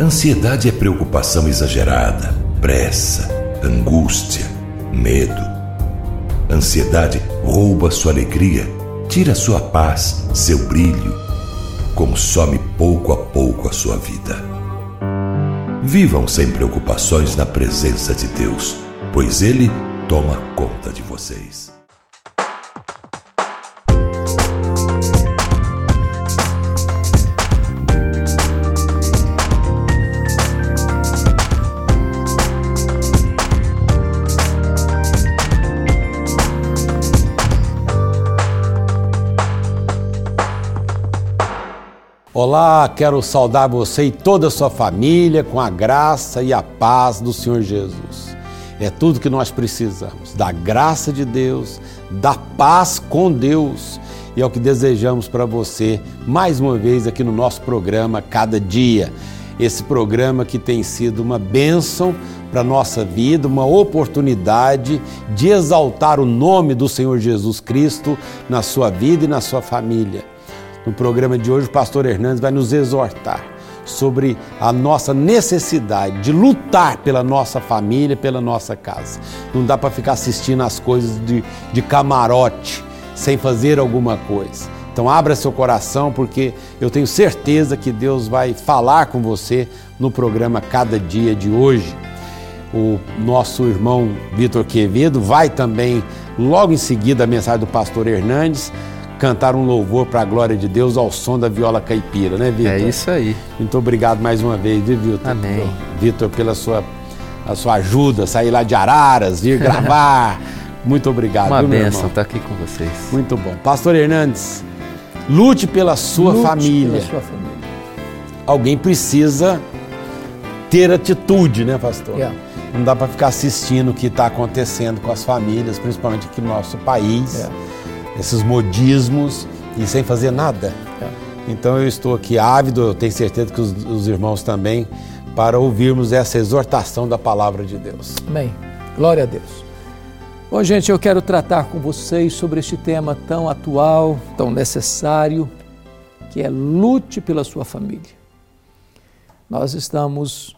Ansiedade é preocupação exagerada, pressa, angústia, medo. Ansiedade rouba sua alegria, tira sua paz, seu brilho, consome pouco a pouco a sua vida. Vivam sem preocupações na presença de Deus, pois Ele toma conta de vocês. Olá, quero saudar você e toda a sua família com a graça e a paz do Senhor Jesus. É tudo que nós precisamos, da graça de Deus, da paz com Deus. E é o que desejamos para você mais uma vez aqui no nosso programa Cada Dia. Esse programa que tem sido uma bênção para a nossa vida, uma oportunidade de exaltar o nome do Senhor Jesus Cristo na sua vida e na sua família. No programa de hoje, o pastor Hernandes vai nos exortar sobre a nossa necessidade de lutar pela nossa família, pela nossa casa. Não dá para ficar assistindo as coisas de, de camarote sem fazer alguma coisa. Então abra seu coração porque eu tenho certeza que Deus vai falar com você no programa Cada Dia de hoje. O nosso irmão Vitor Quevedo vai também, logo em seguida, a mensagem do pastor Hernandes cantar um louvor para a glória de Deus ao som da viola caipira, né, Vitor? É isso aí. Muito obrigado mais uma vez, viu, Vitor? Amém. Vitor, pela sua, a sua ajuda, sair lá de Araras, vir gravar. Muito obrigado. Uma viu, bênção estar aqui com vocês. Muito bom. Pastor Hernandes, lute pela sua Lute família. Pela sua família. Alguém precisa ter atitude, né, pastor? É. Não dá para ficar assistindo o que está acontecendo com as famílias, principalmente aqui no nosso país. É. esses modismos e sem fazer nada. É. Então eu estou aqui ávido, eu tenho certeza que os, os, irmãos também, para ouvirmos essa exortação da palavra de Deus. Amém. Glória a Deus. Bom, gente, eu quero tratar com vocês sobre este tema tão atual, tão necessário, que é lute pela sua família. Nós estamos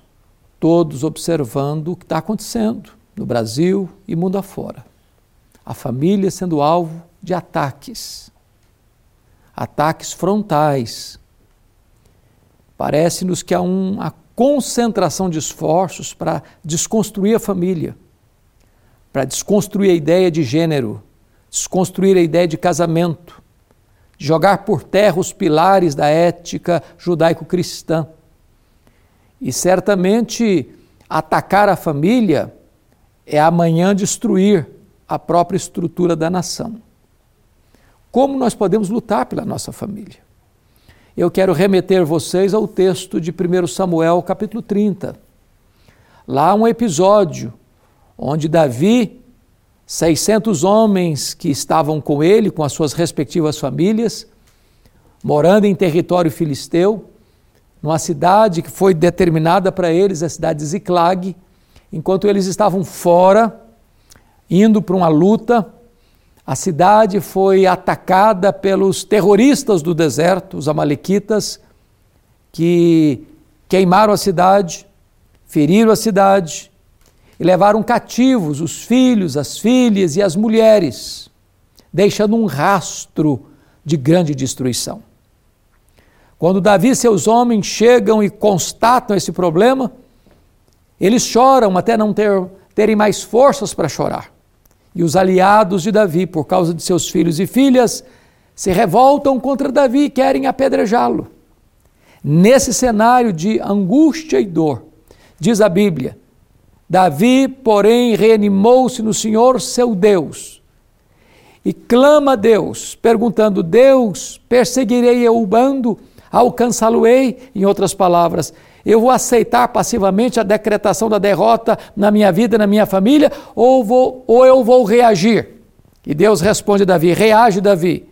todos observando o que está acontecendo no Brasil e mundo afora. A família sendo alvo de ataques, ataques frontais. Parece-nos que há uma concentração de esforços para desconstruir a família, para desconstruir a ideia de gênero, desconstruir a ideia de casamento, jogar por terra os pilares da ética judaico-cristã. E certamente atacar a família é amanhã destruir a própria estrutura da nação. Como nós podemos lutar pela nossa família? Eu quero remeter vocês ao texto de 1 Samuel, capítulo 30. Lá um episódio onde Davi, 600 homens que estavam com ele, com as suas respectivas famílias, morando em território filisteu, numa cidade que foi determinada para eles, a cidade de Ziclag, enquanto eles estavam fora, indo para uma luta, a cidade foi atacada pelos terroristas do deserto, os Amalequitas, que queimaram a cidade, feriram a cidade e levaram cativos os filhos, as filhas e as mulheres, deixando um rastro de grande destruição. Quando Davi e seus homens chegam e constatam esse problema, eles choram até não ter, terem mais forças para chorar. E os aliados de Davi, por causa de seus filhos e filhas, se revoltam contra Davi e querem apedrejá-lo. Nesse cenário de angústia e dor, diz a Bíblia, Davi, porém, reanimou-se no Senhor seu Deus e clama a Deus, perguntando: Deus, perseguirei eu o bando, alcançá-lo-ei? Em outras palavras, eu vou aceitar passivamente a decretação da derrota na minha vida, na minha família, ou, vou, ou eu vou reagir? E Deus responde a Davi: reage, Davi,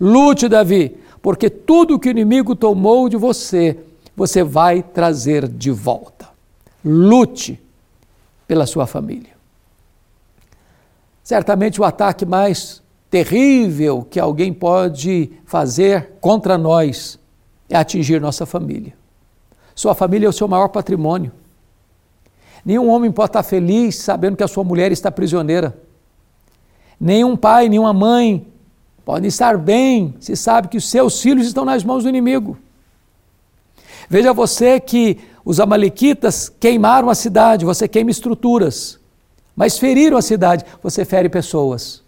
lute, Davi, porque tudo que o inimigo tomou de você, você vai trazer de volta. Lute pela sua família. Certamente o ataque mais terrível que alguém pode fazer contra nós é atingir nossa família Sua família é o seu maior patrimônio. Nenhum homem pode estar feliz sabendo que a sua mulher está prisioneira. Nenhum pai, nenhuma mãe podem estar bem se sabe que os seus filhos estão nas mãos do inimigo. Veja você que os amalequitas queimaram a cidade, você queima estruturas, mas feriram a cidade, você fere pessoas.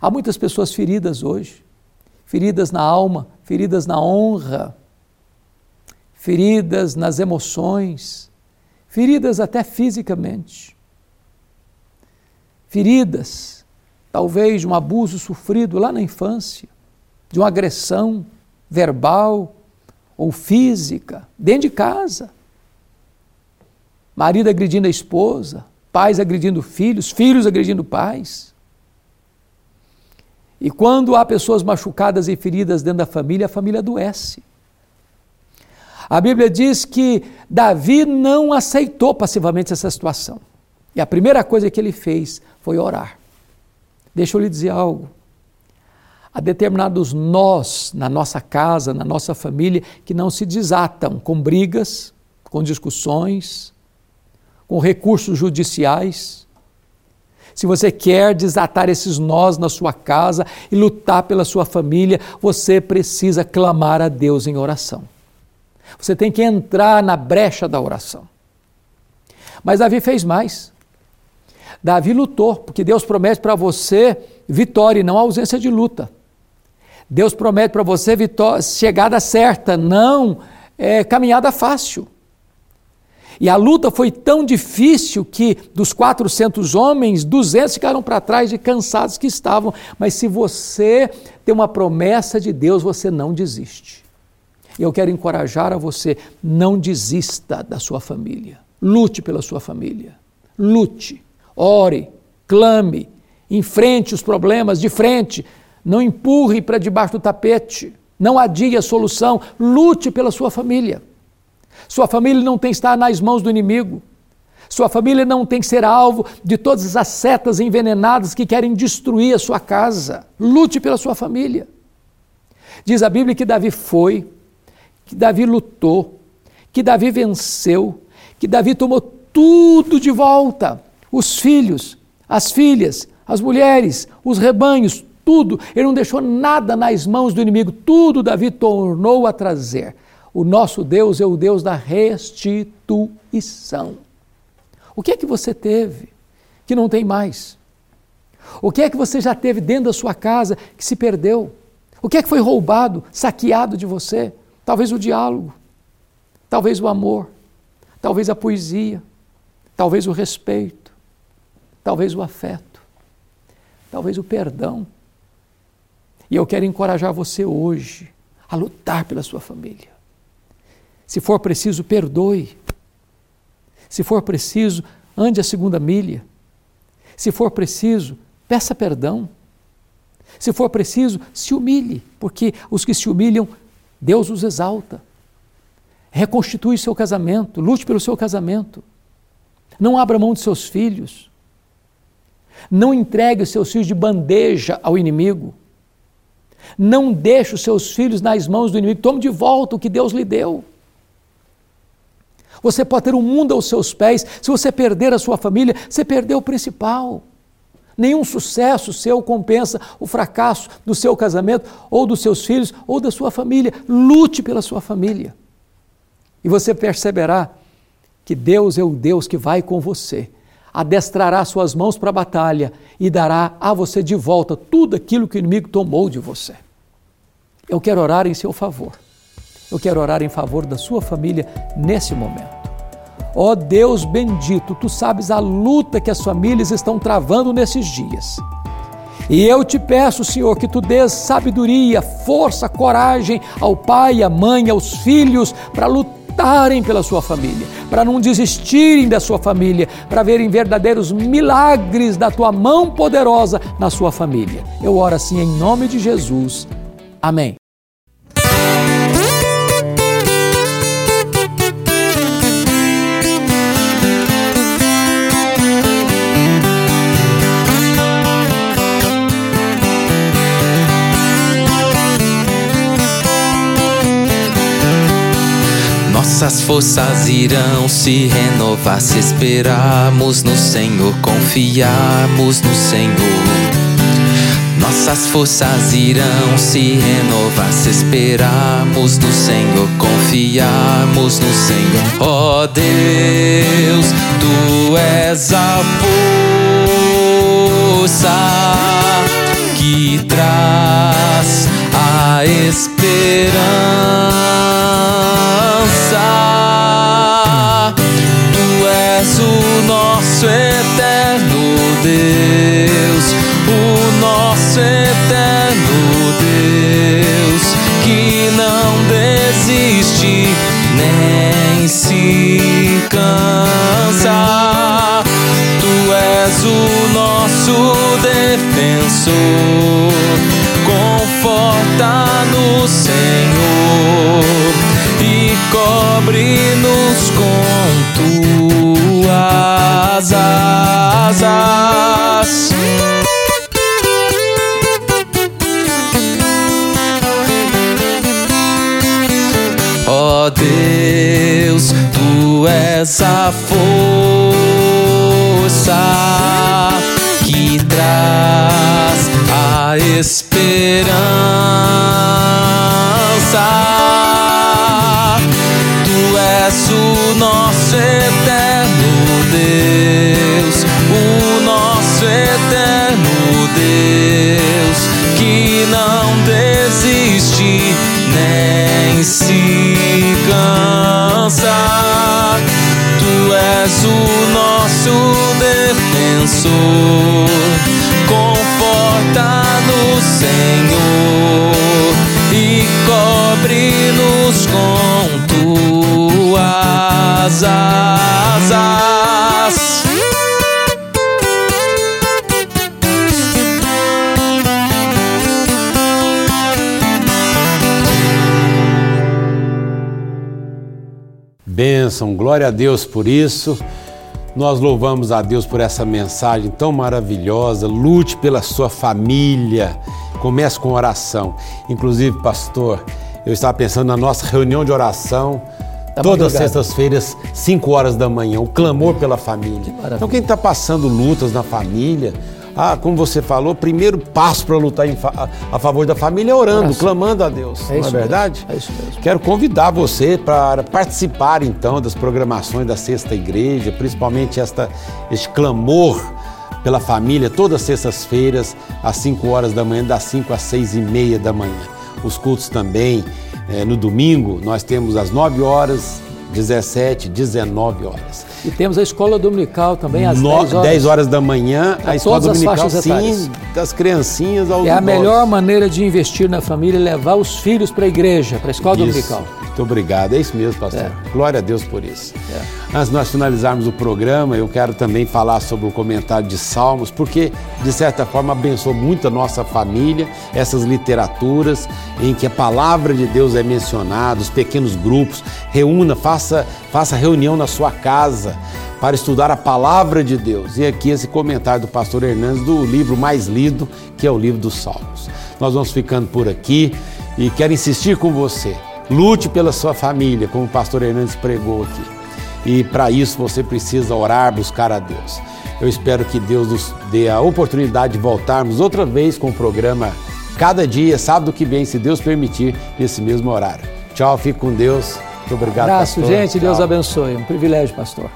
Há muitas pessoas feridas hoje, feridas na alma, feridas na honra, feridas nas emoções, feridas até fisicamente. Feridas, talvez de um abuso sofrido lá na infância, de uma agressão verbal ou física, dentro de casa. Marido agredindo a esposa, pais agredindo filhos, filhos agredindo pais. E quando há pessoas machucadas e feridas dentro da família, a família adoece. A Bíblia diz que Davi não aceitou passivamente essa situação. E a primeira coisa que ele fez foi orar. Deixa eu lhe dizer algo. Há determinados nós na nossa casa, na nossa família, que não se desatam com brigas, com discussões, com recursos judiciais. Se você quer desatar esses nós na sua casa e lutar pela sua família, você precisa clamar a Deus em oração. Você tem que entrar na brecha da oração. Mas Davi fez mais. Davi lutou, porque Deus promete para você vitória e não ausência de luta. Deus promete para você vitória, chegada certa, não é, caminhada fácil. E a luta foi tão difícil que dos 400 homens, 200 ficaram para trás de cansados que estavam. Mas se você tem uma promessa de Deus, você não desiste. E eu quero encorajar a você, não desista da sua família. Lute pela sua família. Lute, ore, clame, enfrente os problemas de frente. Não empurre para debaixo do tapete. Não adie a solução. Lute pela sua família. Sua família não tem que estar nas mãos do inimigo. Sua família não tem que ser alvo de todas as setas envenenadas que querem destruir a sua casa. Lute pela sua família. Diz a Bíblia que Davi foi, que Davi lutou, que Davi venceu, que Davi tomou tudo de volta: os filhos, as filhas, as mulheres, os rebanhos, tudo. Ele não deixou nada nas mãos do inimigo, tudo Davi tornou a trazer. O nosso Deus é o Deus da restituição. O que é que você teve que não tem mais? O que é que você já teve dentro da sua casa que se perdeu? O que é que foi roubado, saqueado de você? Talvez o diálogo, talvez o amor, talvez a poesia, talvez o respeito, talvez o afeto, talvez o perdão. E eu quero encorajar você hoje a lutar pela sua família. Se for preciso, perdoe. Se for preciso, ande a segunda milha. Se for preciso, peça perdão. Se for preciso, se humilhe, porque os que se humilham Deus os exalta. Reconstitui seu casamento, lute pelo seu casamento. Não abra mão de seus filhos. Não entregue os seus filhos de bandeja ao inimigo. Não deixe os seus filhos nas mãos do inimigo. Tome de volta o que Deus lhe deu. Você pode ter um mundo aos seus pés. Se você perder a sua família, você perdeu o principal. Nenhum sucesso seu compensa o fracasso do seu casamento, ou dos seus filhos, ou da sua família. Lute pela sua família. E você perceberá que Deus é o Deus que vai com você, adestrará suas mãos para a batalha e dará a você de volta tudo aquilo que o inimigo tomou de você. Eu quero orar em seu favor. Eu quero orar em favor da sua família nesse momento. Ó oh Deus bendito, tu sabes a luta que as famílias estão travando nesses dias. E eu te peço, Senhor, que tu dês sabedoria, força, coragem ao pai, à mãe, aos filhos para lutarem pela sua família, para não desistirem da sua família, para verem verdadeiros milagres da tua mão poderosa na sua família. Eu oro assim em nome de Jesus. Amém. Forças irão se renovar se esperarmos no Senhor, confiarmos no Senhor. Nossas forças irão se renovar se esperarmos no Senhor, confiarmos no Senhor. Ó oh Deus, tu és a força que traz a esperança. És o nosso defensor, conforta no Senhor e cobre-nos com tuas asas. Ó oh Deus, tu és a força que traz a esperança. Tu és o nosso eterno Deus, o nosso eterno Deus, que não desiste nem se cansa. Tu és o defensor, conforta no Senhor e cobre-nos com tuas asas. Bênção, glória a Deus por isso. Nós louvamos a Deus por essa mensagem tão maravilhosa. Lute pela sua família. Comece com oração. Inclusive, pastor, eu estava pensando na nossa reunião de oração. Tá Todas as sextas-feiras, 5 horas da manhã, o clamor pela família. maravilha. Então, quem está passando lutas na família, ah, como você falou, primeiro passo para lutar fa- a favor da família é orando, Oração. clamando a Deus. É não isso é mesmo, verdade? é isso mesmo. Quero convidar você para participar então das programações da Sexta Igreja, principalmente esta, este clamor pela família, todas as sextas-feiras, às 5 horas da manhã, das 5 às 6 e meia da manhã. Os cultos também, eh, no domingo, nós temos às 9 horas, 17, 19 horas. E temos a escola dominical também às No- 10 horas. 10 horas da manhã, a escola dominical, sim, etárias. das criancinhas aos É a idosos. melhor maneira de investir na família é levar os filhos para a igreja, para a escola Isso. dominical. Muito obrigado. É isso mesmo, pastor. É. Glória a Deus por isso. É. Antes de nós finalizarmos o programa, eu quero também falar sobre o comentário de Salmos, porque, de certa forma, abençoou muito a nossa família, essas literaturas em que a palavra de Deus é mencionada, os pequenos grupos. Reúna, faça, faça reunião na sua casa para estudar a palavra de Deus. E aqui esse comentário do pastor Hernandes do livro mais lido, que é o livro dos Salmos. Nós vamos ficando por aqui e quero insistir com você. Lute pela sua família, como o pastor Hernandes pregou aqui. E para isso você precisa orar, buscar a Deus. Eu espero que Deus nos dê a oportunidade de voltarmos outra vez com o programa Cada Dia, sábado que vem, se Deus permitir, nesse mesmo horário. Tchau, fique com Deus. Muito obrigado, Abraço, pastor. gente. Deus Tchau. abençoe. Um privilégio, pastor.